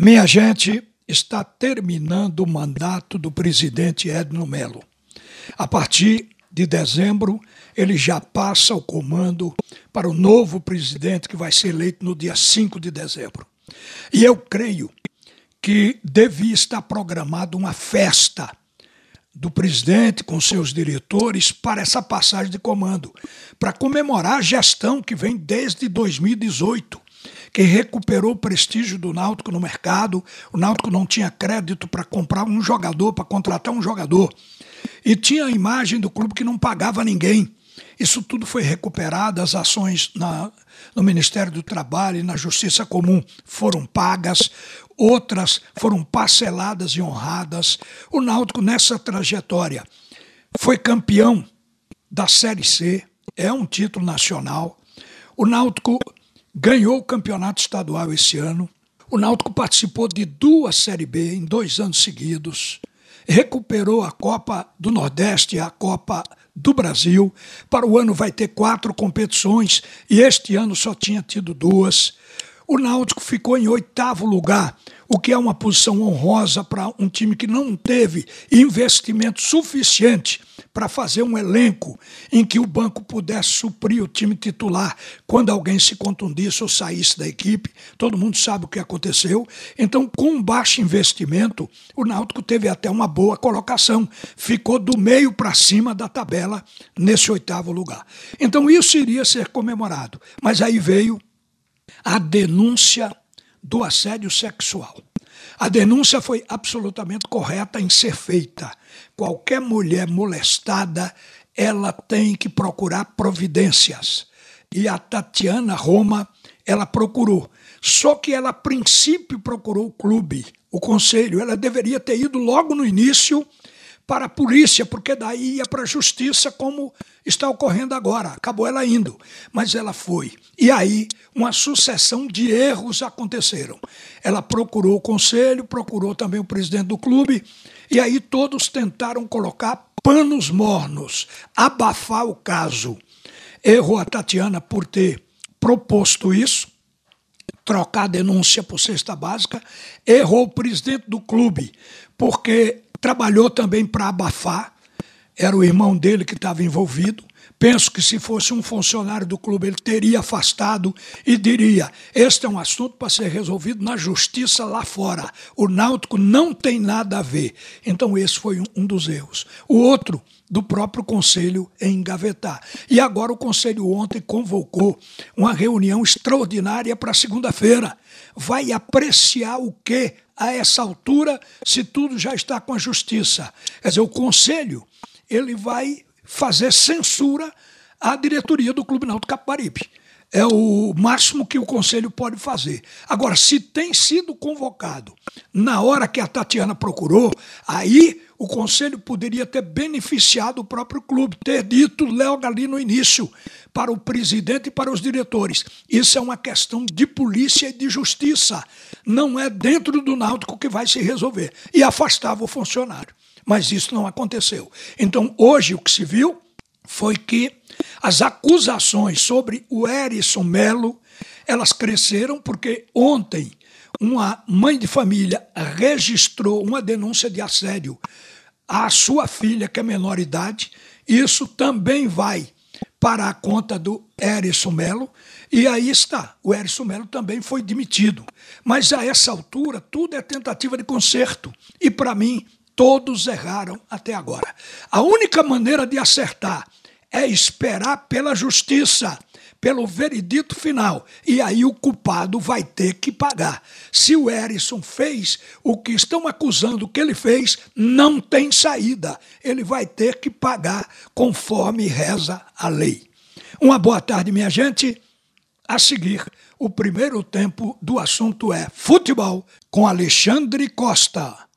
Minha gente, está terminando o mandato do presidente Edno Melo. A partir de dezembro, ele já passa o comando para o novo presidente que vai ser eleito no dia 5 de dezembro. E eu creio que devia estar programada uma festa do presidente com seus diretores para essa passagem de comando, para comemorar a gestão que vem desde 2018 que recuperou o prestígio do Náutico no mercado. O Náutico não tinha crédito para comprar um jogador, para contratar um jogador. E tinha a imagem do clube que não pagava ninguém. Isso tudo foi recuperado, as ações na, no Ministério do Trabalho e na Justiça Comum foram pagas, outras foram parceladas e honradas. O Náutico, nessa trajetória, foi campeão da Série C, é um título nacional. O Náutico ganhou o campeonato estadual esse ano. O Náutico participou de duas Série B em dois anos seguidos. Recuperou a Copa do Nordeste e a Copa do Brasil. Para o ano vai ter quatro competições e este ano só tinha tido duas. O Náutico ficou em oitavo lugar o que é uma posição honrosa para um time que não teve investimento suficiente para fazer um elenco em que o banco pudesse suprir o time titular quando alguém se contundisse ou saísse da equipe. Todo mundo sabe o que aconteceu. Então, com baixo investimento, o Náutico teve até uma boa colocação. Ficou do meio para cima da tabela nesse oitavo lugar. Então, isso iria ser comemorado. Mas aí veio a denúncia do assédio sexual. A denúncia foi absolutamente correta em ser feita. Qualquer mulher molestada, ela tem que procurar providências. E a Tatiana Roma, ela procurou. Só que ela, a princípio, procurou o clube, o conselho. Ela deveria ter ido logo no início para a polícia, porque daí ia para a justiça, como está ocorrendo agora. Acabou ela indo, mas ela foi. E aí uma sucessão de erros aconteceram. Ela procurou o conselho, procurou também o presidente do clube, e aí todos tentaram colocar panos mornos, abafar o caso. Errou a Tatiana por ter proposto isso, trocar a denúncia por cesta básica. Errou o presidente do clube, porque trabalhou também para abafar, era o irmão dele que estava envolvido. Penso que se fosse um funcionário do clube, ele teria afastado e diria: este é um assunto para ser resolvido na justiça lá fora. O Náutico não tem nada a ver. Então, esse foi um dos erros. O outro, do próprio conselho em engavetar. E agora o conselho ontem convocou uma reunião extraordinária para segunda-feira. Vai apreciar o que a essa altura, se tudo já está com a justiça. Quer dizer, o conselho ele vai fazer censura à diretoria do Clube Náutico Capibaribe. É o máximo que o conselho pode fazer. Agora, se tem sido convocado na hora que a Tatiana procurou, aí o conselho poderia ter beneficiado o próprio clube, ter dito logo ali no início para o presidente e para os diretores. Isso é uma questão de polícia e de justiça. Não é dentro do Náutico que vai se resolver. E afastava o funcionário mas isso não aconteceu. Então, hoje, o que se viu foi que as acusações sobre o Erison Melo, elas cresceram porque ontem uma mãe de família registrou uma denúncia de assédio à sua filha, que é menor idade. Isso também vai para a conta do Erison Melo. E aí está, o Erison Melo também foi demitido. Mas a essa altura, tudo é tentativa de conserto. E para mim, Todos erraram até agora. A única maneira de acertar é esperar pela justiça, pelo veredito final. E aí o culpado vai ter que pagar. Se o Erison fez o que estão acusando que ele fez, não tem saída. Ele vai ter que pagar conforme reza a lei. Uma boa tarde, minha gente. A seguir, o primeiro tempo do assunto é futebol com Alexandre Costa.